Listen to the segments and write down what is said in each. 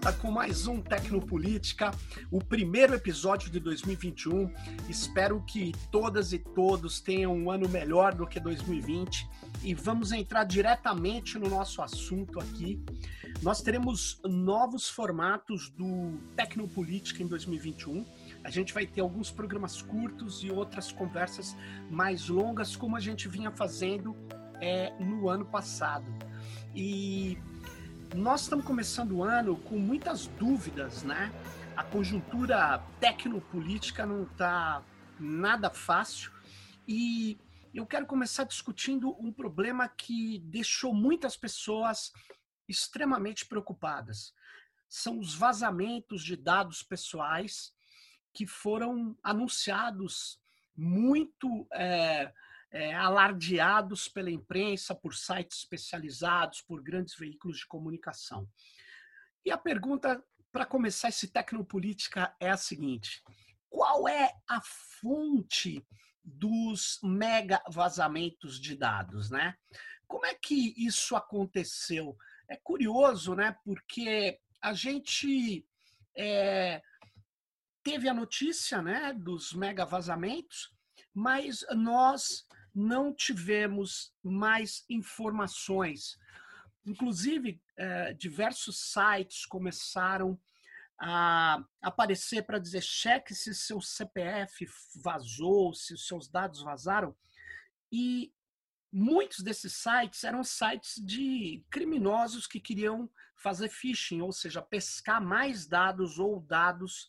volta com mais um Tecnopolítica, o primeiro episódio de 2021. Espero que todas e todos tenham um ano melhor do que 2020 e vamos entrar diretamente no nosso assunto aqui. Nós teremos novos formatos do Tecnopolítica em 2021. A gente vai ter alguns programas curtos e outras conversas mais longas, como a gente vinha fazendo é, no ano passado. E nós estamos começando o ano com muitas dúvidas, né? A conjuntura tecnopolítica não está nada fácil e eu quero começar discutindo um problema que deixou muitas pessoas extremamente preocupadas. São os vazamentos de dados pessoais que foram anunciados muito é, é, alardeados pela imprensa, por sites especializados, por grandes veículos de comunicação. E a pergunta para começar esse Tecnopolítica é a seguinte: qual é a fonte dos mega vazamentos de dados, né? Como é que isso aconteceu? É curioso, né? Porque a gente é, teve a notícia, né, dos mega vazamentos, mas nós não tivemos mais informações. Inclusive, eh, diversos sites começaram a aparecer para dizer cheque se seu CPF vazou, se seus dados vazaram. E muitos desses sites eram sites de criminosos que queriam fazer phishing, ou seja, pescar mais dados ou dados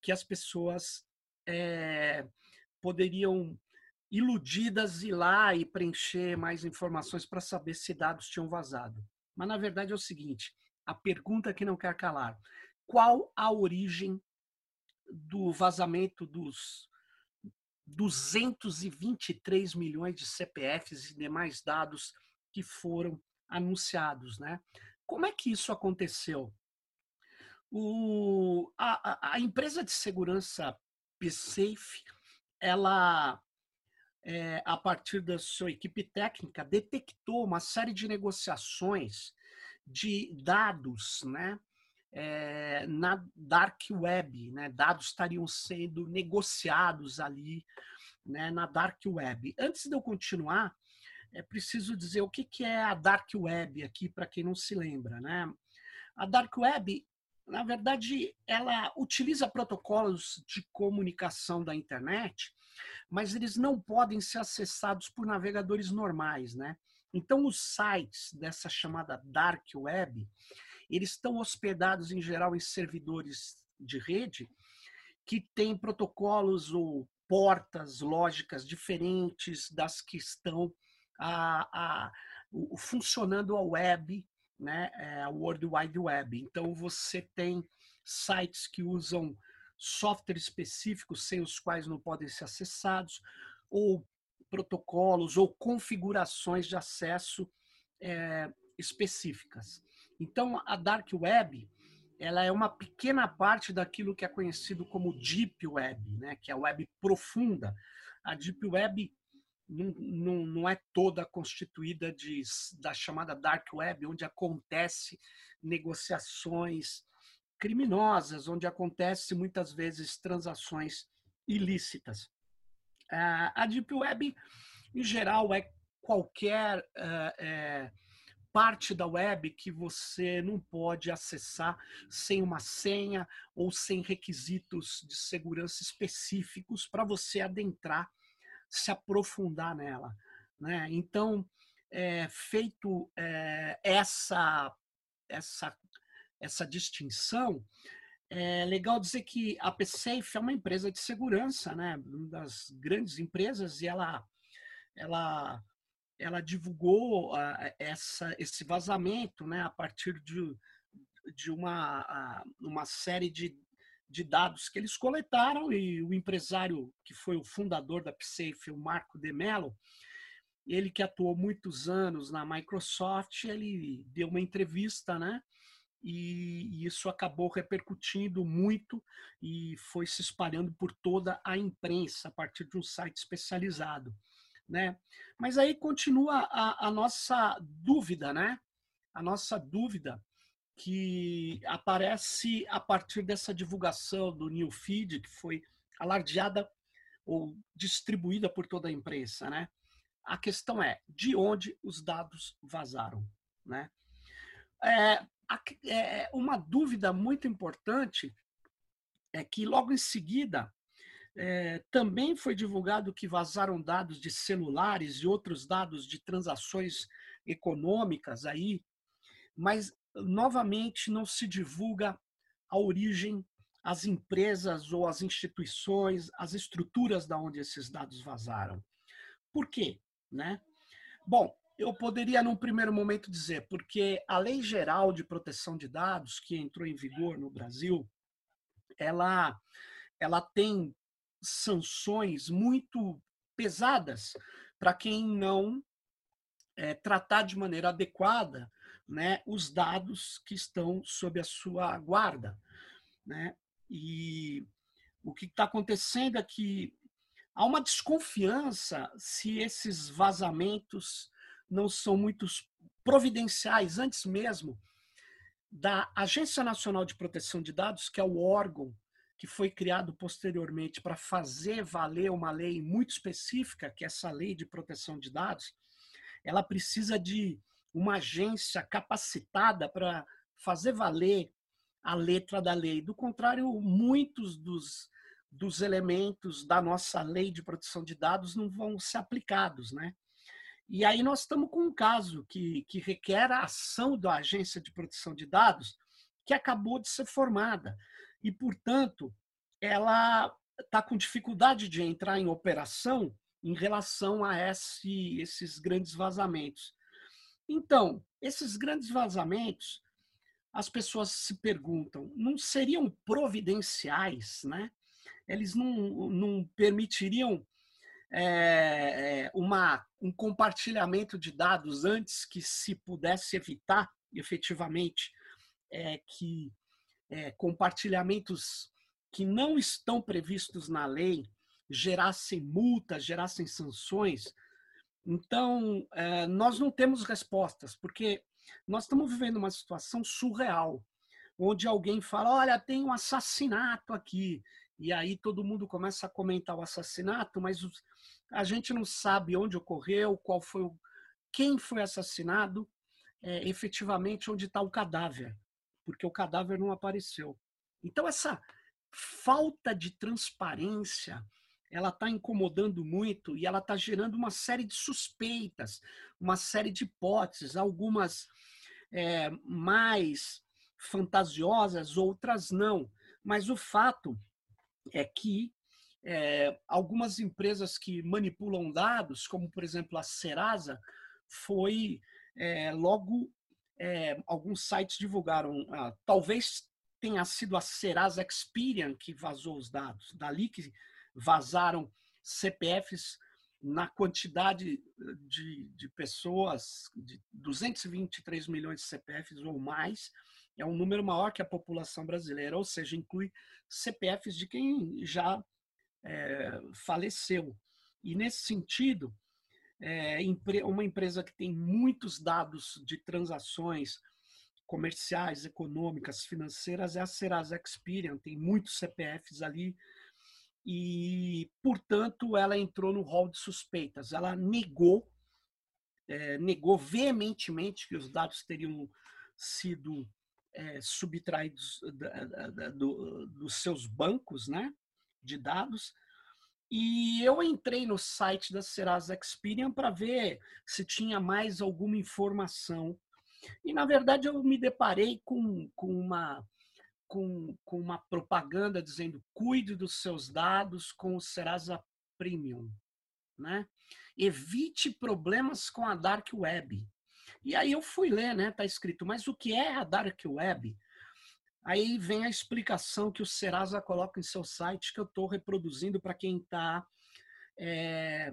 que as pessoas é, poderiam iludidas ir lá e preencher mais informações para saber se dados tinham vazado. Mas na verdade é o seguinte: a pergunta que não quer calar. Qual a origem do vazamento dos 223 milhões de CPFs e demais dados que foram anunciados, né? Como é que isso aconteceu? O, a, a empresa de segurança PSafe, ela é, a partir da sua equipe técnica, detectou uma série de negociações de dados, né? É, na dark web, né? Dados estariam sendo negociados ali, né? Na dark web. Antes de eu continuar, é preciso dizer o que, que é a dark web aqui para quem não se lembra, né? A dark web, na verdade, ela utiliza protocolos de comunicação da internet mas eles não podem ser acessados por navegadores normais, né? Então, os sites dessa chamada dark web, eles estão hospedados em geral em servidores de rede que têm protocolos ou portas lógicas diferentes das que estão a, a, o, funcionando a web, né, é, a World Wide Web. Então você tem sites que usam softwares específicos sem os quais não podem ser acessados, ou protocolos ou configurações de acesso é, específicas. Então, a Dark Web ela é uma pequena parte daquilo que é conhecido como Deep Web, né? que é a web profunda. A Deep Web não, não, não é toda constituída de, da chamada Dark Web, onde acontece negociações criminosas, onde acontece muitas vezes transações ilícitas. A Deep Web, em geral, é qualquer é, parte da web que você não pode acessar sem uma senha ou sem requisitos de segurança específicos para você adentrar, se aprofundar nela. Né? Então, é, feito é, essa, essa essa distinção, é legal dizer que a PSafe é uma empresa de segurança, né? Uma das grandes empresas, e ela, ela, ela divulgou essa, esse vazamento né? a partir de, de uma, uma série de, de dados que eles coletaram, e o empresário que foi o fundador da PSafe, o Marco De Mello, ele que atuou muitos anos na Microsoft, ele deu uma entrevista, né? E isso acabou repercutindo muito e foi se espalhando por toda a imprensa a partir de um site especializado, né? Mas aí continua a, a nossa dúvida, né? A nossa dúvida, que aparece a partir dessa divulgação do New Feed, que foi alardeada ou distribuída por toda a imprensa, né? A questão é de onde os dados vazaram, né? É, é, uma dúvida muito importante é que logo em seguida é, também foi divulgado que vazaram dados de celulares e outros dados de transações econômicas aí, mas novamente não se divulga a origem, as empresas ou as instituições, as estruturas da onde esses dados vazaram. Por quê? Né? Bom, eu poderia, num primeiro momento, dizer, porque a Lei Geral de Proteção de Dados, que entrou em vigor no Brasil, ela, ela tem sanções muito pesadas para quem não é, tratar de maneira adequada né, os dados que estão sob a sua guarda. Né? E o que está acontecendo é que há uma desconfiança se esses vazamentos não são muito providenciais, antes mesmo da Agência Nacional de Proteção de Dados, que é o órgão que foi criado posteriormente para fazer valer uma lei muito específica, que é essa lei de proteção de dados, ela precisa de uma agência capacitada para fazer valer a letra da lei. Do contrário, muitos dos, dos elementos da nossa lei de proteção de dados não vão ser aplicados, né? E aí nós estamos com um caso que, que requer a ação da Agência de Proteção de Dados, que acabou de ser formada. E, portanto, ela está com dificuldade de entrar em operação em relação a esse, esses grandes vazamentos. Então, esses grandes vazamentos, as pessoas se perguntam, não seriam providenciais, né? Eles não, não permitiriam é, uma, um compartilhamento de dados antes que se pudesse evitar efetivamente é, que é, compartilhamentos que não estão previstos na lei gerassem multas, gerassem sanções. Então, é, nós não temos respostas, porque nós estamos vivendo uma situação surreal, onde alguém fala: olha, tem um assassinato aqui. E aí todo mundo começa a comentar o assassinato, mas a gente não sabe onde ocorreu, qual foi o, quem foi assassinado, é, efetivamente onde está o cadáver, porque o cadáver não apareceu. Então essa falta de transparência, ela está incomodando muito e ela está gerando uma série de suspeitas, uma série de hipóteses, algumas é, mais fantasiosas, outras não. Mas o fato é que é, algumas empresas que manipulam dados, como por exemplo a Serasa, foi é, logo é, alguns sites divulgaram, ah, talvez tenha sido a Serasa Experian que vazou os dados, dali que vazaram CPFs na quantidade de, de pessoas, de 223 milhões de CPFs ou mais, é um número maior que a população brasileira, ou seja, inclui CPFs de quem já é, faleceu. E nesse sentido, é, uma empresa que tem muitos dados de transações comerciais, econômicas, financeiras é a Serasa Experian, tem muitos CPFs ali e, portanto, ela entrou no rol de suspeitas. Ela negou, é, negou veementemente que os dados teriam sido é, subtraídos da, da, da, do, dos seus bancos né, de dados. E eu entrei no site da Serasa Experian para ver se tinha mais alguma informação. E, na verdade, eu me deparei com, com, uma, com, com uma propaganda dizendo cuide dos seus dados com o Serasa Premium. Né? Evite problemas com a Dark Web. E aí eu fui ler, né? Tá escrito, mas o que é a Dark Web? Aí vem a explicação que o Serasa coloca em seu site, que eu estou reproduzindo para quem está é,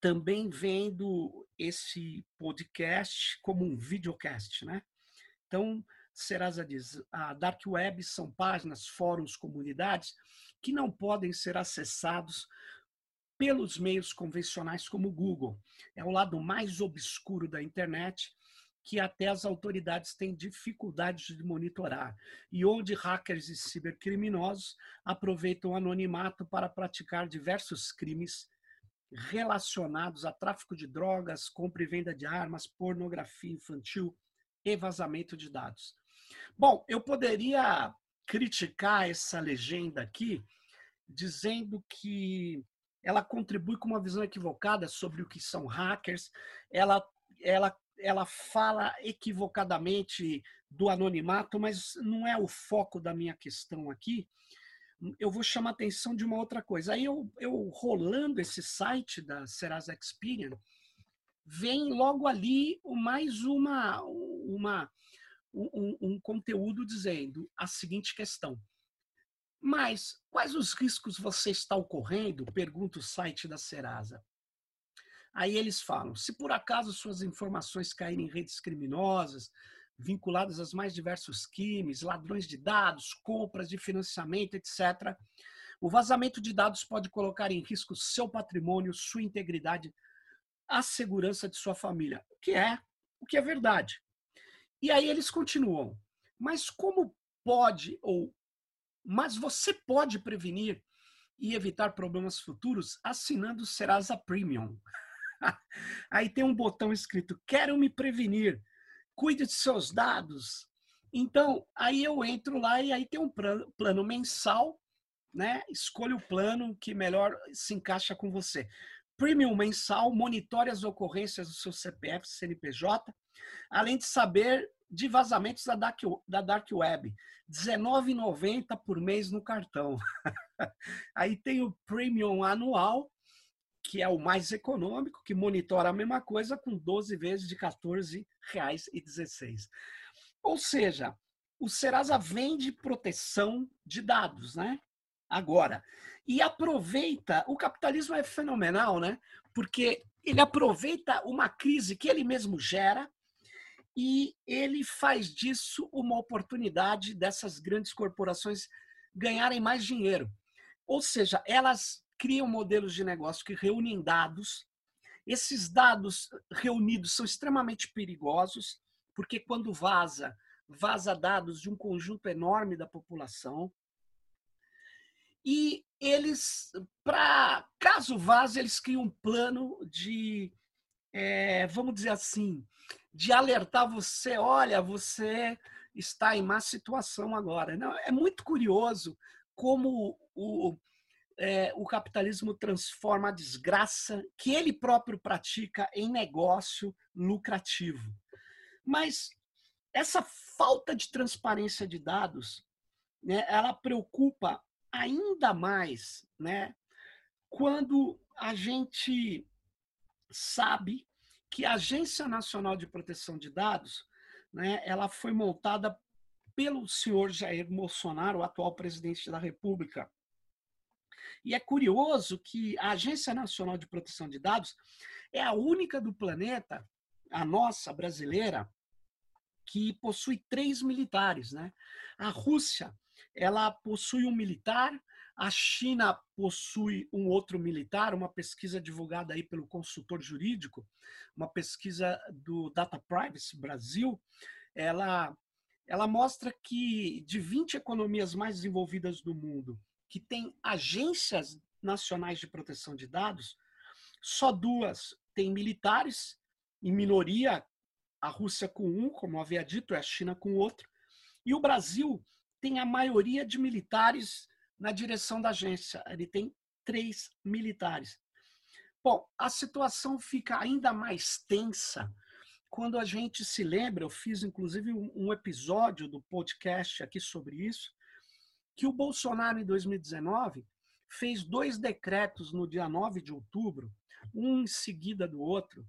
também vendo esse podcast como um videocast, né? Então, Serasa diz, a Dark Web são páginas, fóruns, comunidades que não podem ser acessados pelos meios convencionais como o Google. É o lado mais obscuro da internet que até as autoridades têm dificuldade de monitorar e onde hackers e cibercriminosos aproveitam o anonimato para praticar diversos crimes relacionados a tráfico de drogas, compra e venda de armas, pornografia infantil e vazamento de dados. Bom, eu poderia criticar essa legenda aqui dizendo que ela contribui com uma visão equivocada sobre o que são hackers, ela, ela ela fala equivocadamente do anonimato, mas não é o foco da minha questão aqui. Eu vou chamar a atenção de uma outra coisa. Aí eu, eu rolando esse site da Serasa Experian, vem logo ali mais uma, uma um, um conteúdo dizendo a seguinte questão. Mas quais os riscos você está ocorrendo? Pergunta o site da Serasa. Aí eles falam: se por acaso suas informações caírem em redes criminosas, vinculadas aos mais diversos crimes, ladrões de dados, compras de financiamento, etc., o vazamento de dados pode colocar em risco seu patrimônio, sua integridade, a segurança de sua família, o que é, o que é verdade. E aí eles continuam: mas como pode ou mas você pode prevenir e evitar problemas futuros assinando o Serasa Premium. Aí tem um botão escrito: Quero me prevenir, cuide de seus dados. Então, aí eu entro lá e aí tem um plano, mensal, né? Escolha o plano que melhor se encaixa com você. Premium mensal, monitore as ocorrências do seu CPF, CNPJ, além de saber de vazamentos da Dark, da dark Web. R$19,90 por mês no cartão. Aí tem o Premium anual, que é o mais econômico, que monitora a mesma coisa com 12 vezes de R$ 14,16. Ou seja, o Serasa vende proteção de dados, né? Agora, e aproveita, o capitalismo é fenomenal, né? Porque ele aproveita uma crise que ele mesmo gera e ele faz disso uma oportunidade dessas grandes corporações ganharem mais dinheiro. Ou seja, elas criam modelos de negócio que reúnem dados. Esses dados reunidos são extremamente perigosos, porque quando vaza, vaza dados de um conjunto enorme da população. E eles, para caso vaze, eles criam um plano de, é, vamos dizer assim, de alertar você, olha, você está em má situação agora. Não, é muito curioso como o, é, o capitalismo transforma a desgraça que ele próprio pratica em negócio lucrativo. Mas essa falta de transparência de dados, né, ela preocupa ainda mais, né, quando a gente sabe que a Agência Nacional de Proteção de Dados, né, ela foi montada pelo senhor Jair Bolsonaro, o atual presidente da República, e é curioso que a Agência Nacional de Proteção de Dados é a única do planeta, a nossa brasileira, que possui três militares. Né? A Rússia ela possui um militar, a China possui um outro militar, uma pesquisa divulgada aí pelo consultor jurídico, uma pesquisa do Data Privacy Brasil, ela, ela mostra que de 20 economias mais desenvolvidas do mundo, que tem agências nacionais de proteção de dados, só duas têm militares, em minoria, a Rússia com um, como havia dito, é a China com outro, e o Brasil tem a maioria de militares na direção da agência, ele tem três militares. Bom, a situação fica ainda mais tensa quando a gente se lembra, eu fiz inclusive um episódio do podcast aqui sobre isso, que o Bolsonaro, em 2019, fez dois decretos no dia 9 de outubro, um em seguida do outro,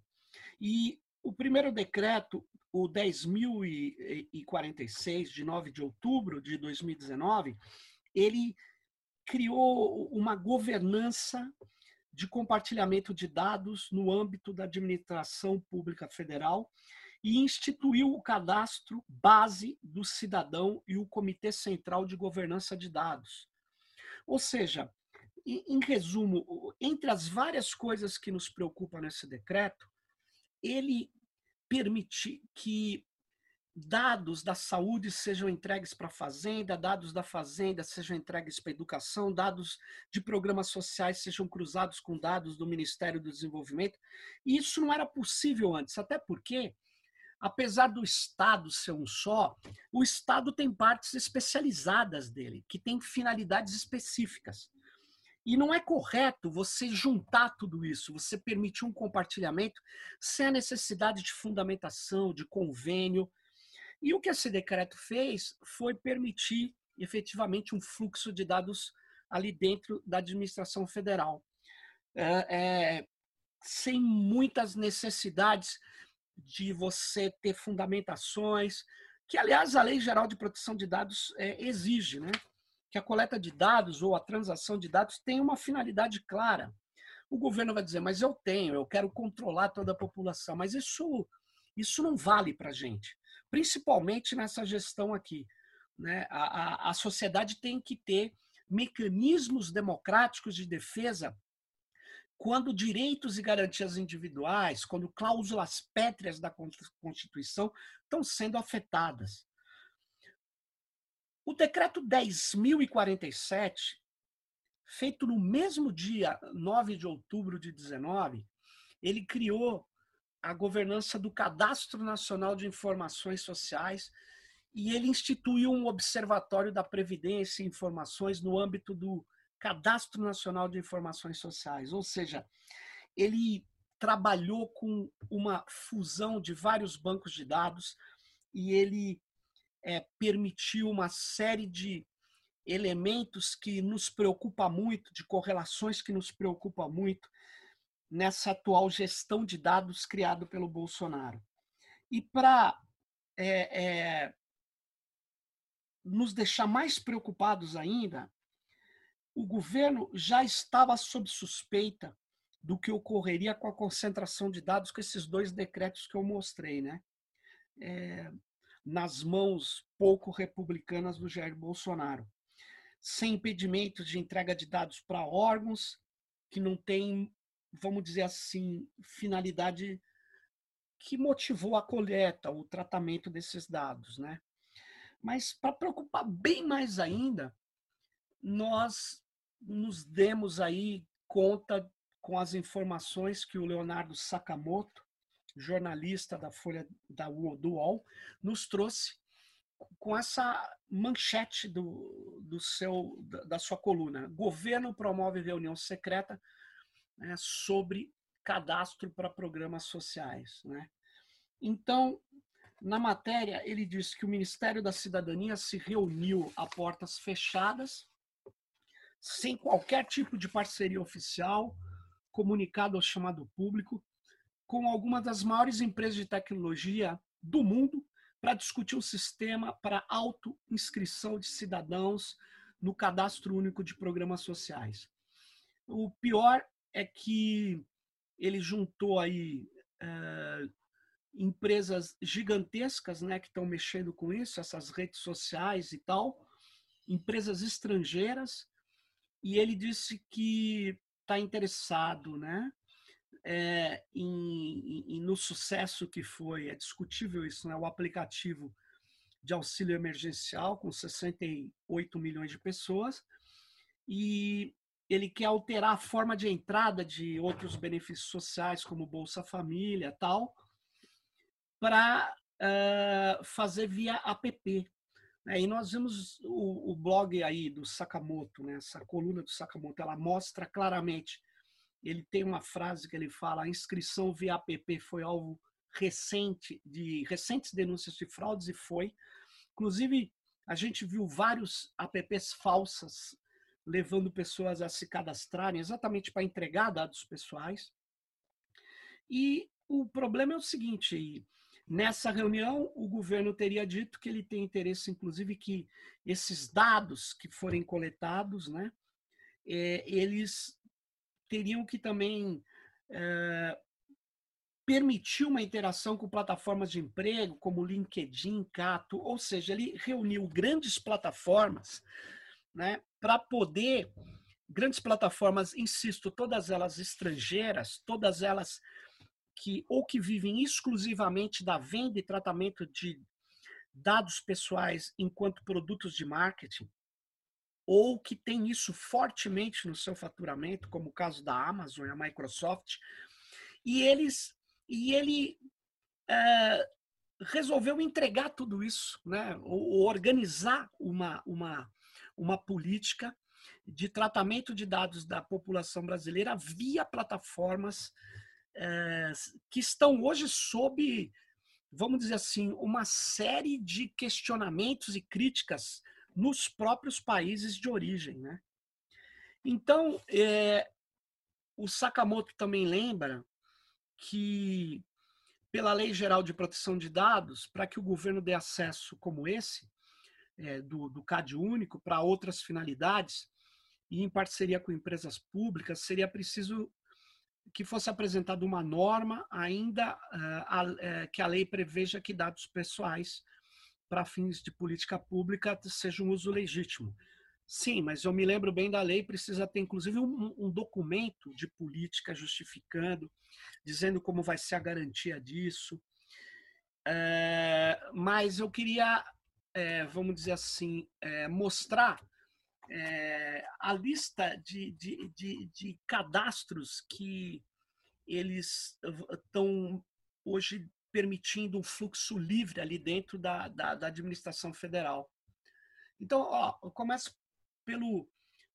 e o primeiro decreto, o 10.046, de 9 de outubro de 2019, ele criou uma governança de compartilhamento de dados no âmbito da administração pública federal e instituiu o cadastro base do cidadão e o Comitê Central de Governança de Dados. Ou seja, em resumo, entre as várias coisas que nos preocupam nesse decreto, ele permitir que dados da saúde sejam entregues para a fazenda, dados da fazenda sejam entregues para a educação, dados de programas sociais sejam cruzados com dados do Ministério do Desenvolvimento. E isso não era possível antes, até porque, apesar do Estado ser um só, o Estado tem partes especializadas dele, que têm finalidades específicas. E não é correto você juntar tudo isso, você permitir um compartilhamento sem a necessidade de fundamentação, de convênio, e o que esse decreto fez foi permitir efetivamente um fluxo de dados ali dentro da administração federal, é, é, sem muitas necessidades de você ter fundamentações, que aliás a Lei Geral de Proteção de Dados é, exige, né? Que a coleta de dados ou a transação de dados tem uma finalidade clara. O governo vai dizer, mas eu tenho, eu quero controlar toda a população, mas isso, isso não vale para a gente principalmente nessa gestão aqui. Né? A, a, a sociedade tem que ter mecanismos democráticos de defesa quando direitos e garantias individuais, quando cláusulas pétreas da Constituição estão sendo afetadas. O decreto 10.047, feito no mesmo dia, 9 de outubro de 19, ele criou a governança do Cadastro Nacional de Informações Sociais e ele instituiu um observatório da Previdência e Informações no âmbito do Cadastro Nacional de Informações Sociais, ou seja, ele trabalhou com uma fusão de vários bancos de dados e ele é, permitiu uma série de elementos que nos preocupa muito, de correlações que nos preocupa muito, nessa atual gestão de dados criado pelo Bolsonaro. E para é, é, nos deixar mais preocupados ainda, o governo já estava sob suspeita do que ocorreria com a concentração de dados com esses dois decretos que eu mostrei, né? É, nas mãos pouco republicanas do Jair Bolsonaro, sem impedimento de entrega de dados para órgãos que não têm vamos dizer assim, finalidade que motivou a coleta, o tratamento desses dados, né? Mas para preocupar bem mais ainda, nós nos demos aí conta com as informações que o Leonardo Sakamoto, jornalista da Folha da do UOL, nos trouxe com essa manchete do, do seu da sua coluna. Governo promove reunião secreta né, sobre cadastro para programas sociais. Né? Então, na matéria, ele diz que o Ministério da Cidadania se reuniu a portas fechadas, sem qualquer tipo de parceria oficial, comunicado ao chamado público, com algumas das maiores empresas de tecnologia do mundo para discutir o sistema para auto-inscrição de cidadãos no cadastro único de programas sociais. O pior é que ele juntou aí é, empresas gigantescas né, que estão mexendo com isso, essas redes sociais e tal, empresas estrangeiras, e ele disse que está interessado né, é, em, em, no sucesso que foi, é discutível isso, né, o aplicativo de auxílio emergencial com 68 milhões de pessoas, e ele quer alterar a forma de entrada de outros benefícios sociais, como Bolsa Família tal, para uh, fazer via app. Né? E nós vimos o, o, blog aí do Sakamoto, né? essa coluna do Sakamoto, ela mostra claramente, ele tem uma frase que ele fala, a inscrição via app foi alvo recente, de recentes denúncias de fraudes, e foi. Inclusive, a gente viu vários apps falsas levando pessoas a se cadastrarem exatamente para entregar dados pessoais. E o problema é o seguinte: nessa reunião, o governo teria dito que ele tem interesse, inclusive, que esses dados que forem coletados, né, é, eles teriam que também é, permitir uma interação com plataformas de emprego, como LinkedIn, Cato, ou seja, ele reuniu grandes plataformas né, para poder grandes plataformas, insisto, todas elas estrangeiras, todas elas que ou que vivem exclusivamente da venda e tratamento de dados pessoais enquanto produtos de marketing, ou que tem isso fortemente no seu faturamento, como o caso da Amazon e a Microsoft, e eles e ele é, resolveu entregar tudo isso, né? ou, organizar uma, uma, uma política de tratamento de dados da população brasileira via plataformas é, que estão hoje sob, vamos dizer assim, uma série de questionamentos e críticas nos próprios países de origem. Né? Então, é, o Sakamoto também lembra que, pela Lei Geral de Proteção de Dados, para que o governo dê acesso como esse, é, do, do CAD único, para outras finalidades, e em parceria com empresas públicas, seria preciso que fosse apresentada uma norma ainda uh, que a lei preveja que dados pessoais para fins de política pública sejam um uso legítimo. Sim, mas eu me lembro bem da lei, precisa ter inclusive um, um, documento de política justificando, dizendo como vai ser a garantia disso. É, mas eu queria, é, vamos dizer assim, é, mostrar a lista de, de, de, de cadastros que eles estão hoje permitindo um fluxo livre ali dentro da, da, da administração federal. Então, ó, eu começo pelo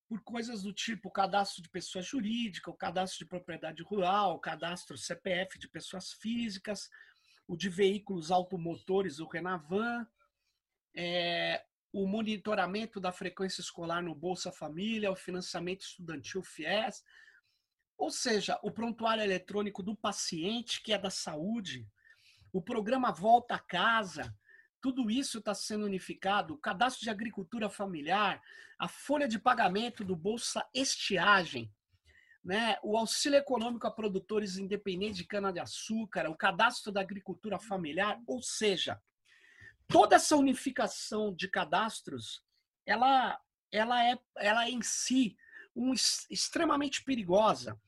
por coisas do tipo cadastro de pessoa jurídica, o cadastro de propriedade rural, o cadastro CPF de pessoas físicas, o de veículos automotores, o Renavan, é, o monitoramento da frequência escolar no Bolsa Família, o financiamento estudantil FIES, ou seja, o prontuário eletrônico do paciente, que é da saúde, o programa Volta a Casa, tudo isso está sendo unificado. O cadastro de agricultura familiar, a folha de pagamento do Bolsa Estiagem, né? o auxílio econômico a produtores independentes de cana-de-açúcar, o cadastro da agricultura familiar, ou seja, toda essa unificação de cadastros, ela, ela, é, ela é em si um, extremamente perigosa.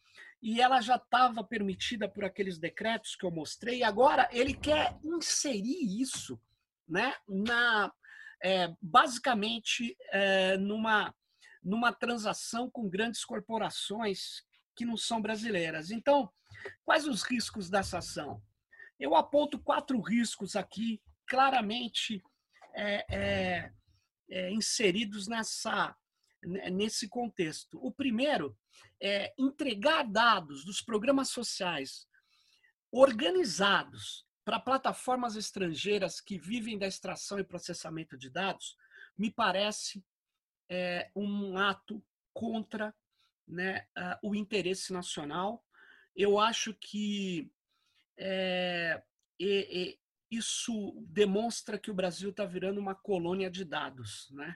E ela já estava permitida por aqueles decretos que eu mostrei. Agora ele quer inserir isso né, na, é, basicamente é, numa, numa transação com grandes corporações que não são brasileiras. Então, quais os riscos dessa ação? Eu aponto quatro riscos aqui claramente é, é, é inseridos nessa, nesse contexto. O primeiro é entregar dados dos programas sociais organizados para plataformas estrangeiras que vivem da extração e processamento de dados, me parece é, um ato contra né, o interesse nacional. Eu acho que é, isso demonstra que o Brasil está virando uma colônia de dados, né?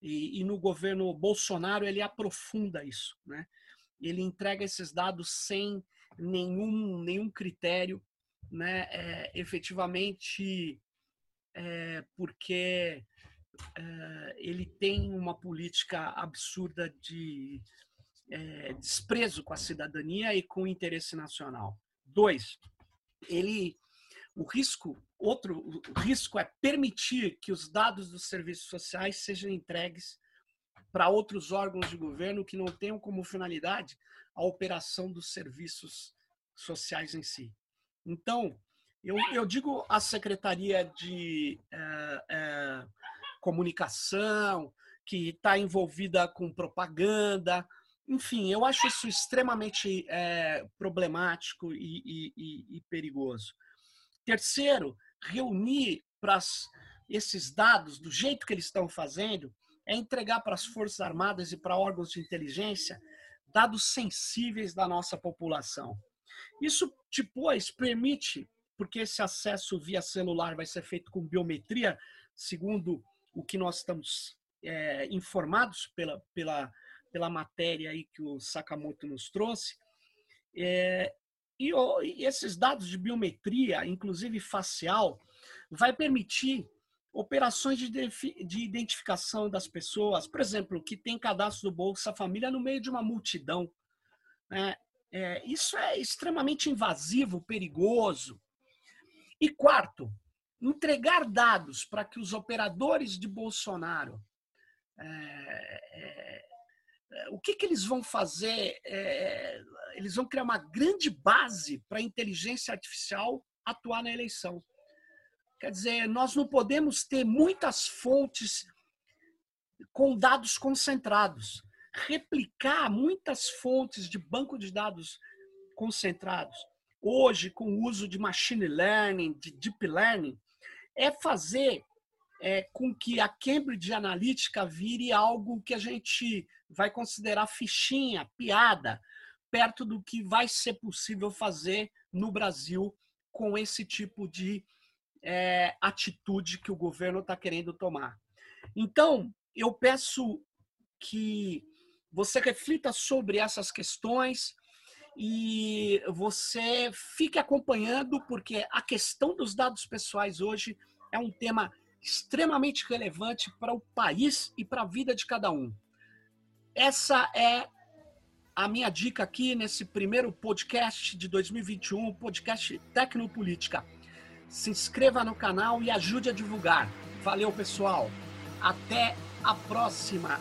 E, e, no governo Bolsonaro ele aprofunda isso, né? Ele entrega esses dados sem nenhum nenhum critério né, é, efetivamente é, porque é, ele tem uma política absurda de é, desprezo com a cidadania e com o interesse nacional. Dois, ele o risco outro o risco é permitir que os dados dos serviços sociais sejam entregues para outros órgãos de governo que não tenham como finalidade a operação dos serviços sociais em si. Então, eu, eu digo a Secretaria de é, é, Comunicação, que está envolvida com propaganda, enfim, eu acho isso extremamente é, problemático e, e, e, perigoso. Terceiro, reunir para esses dados do jeito que eles estão fazendo é entregar para as Forças Armadas e para órgãos de inteligência dados sensíveis da nossa população. Isso depois permite, porque esse acesso via celular vai ser feito com biometria, segundo o que nós estamos é, informados pela, pela, pela matéria aí que o Sakamoto nos trouxe, é, e, e esses dados de biometria, inclusive facial, vai permitir operações de, de, identificação das pessoas, por exemplo, que tem cadastro do Bolsa Família no meio de uma multidão. Né? É, isso é extremamente invasivo, perigoso. E quarto, entregar dados para que os operadores de Bolsonaro é, é, o que, que eles vão fazer? É, eles vão criar uma grande base para a inteligência artificial atuar na eleição. Quer dizer, nós não podemos ter muitas fontes com dados concentrados. Replicar muitas fontes de banco de dados concentrados, hoje, com o uso de machine learning, de deep learning, é fazer é, com que a Cambridge Analytica vire algo que a gente vai considerar fichinha, piada, perto do que vai ser possível fazer no Brasil com esse tipo de é, atitude que o governo está querendo tomar. Então, eu peço que você reflita sobre essas questões e você fique acompanhando, porque a questão dos dados pessoais hoje é um tema extremamente relevante para o país e para a vida de cada um. Essa é a minha dica aqui nesse primeiro podcast de 2021, podcast Tecnopolítica. Se inscreva no canal e ajude a divulgar. Valeu, pessoal. Até a próxima.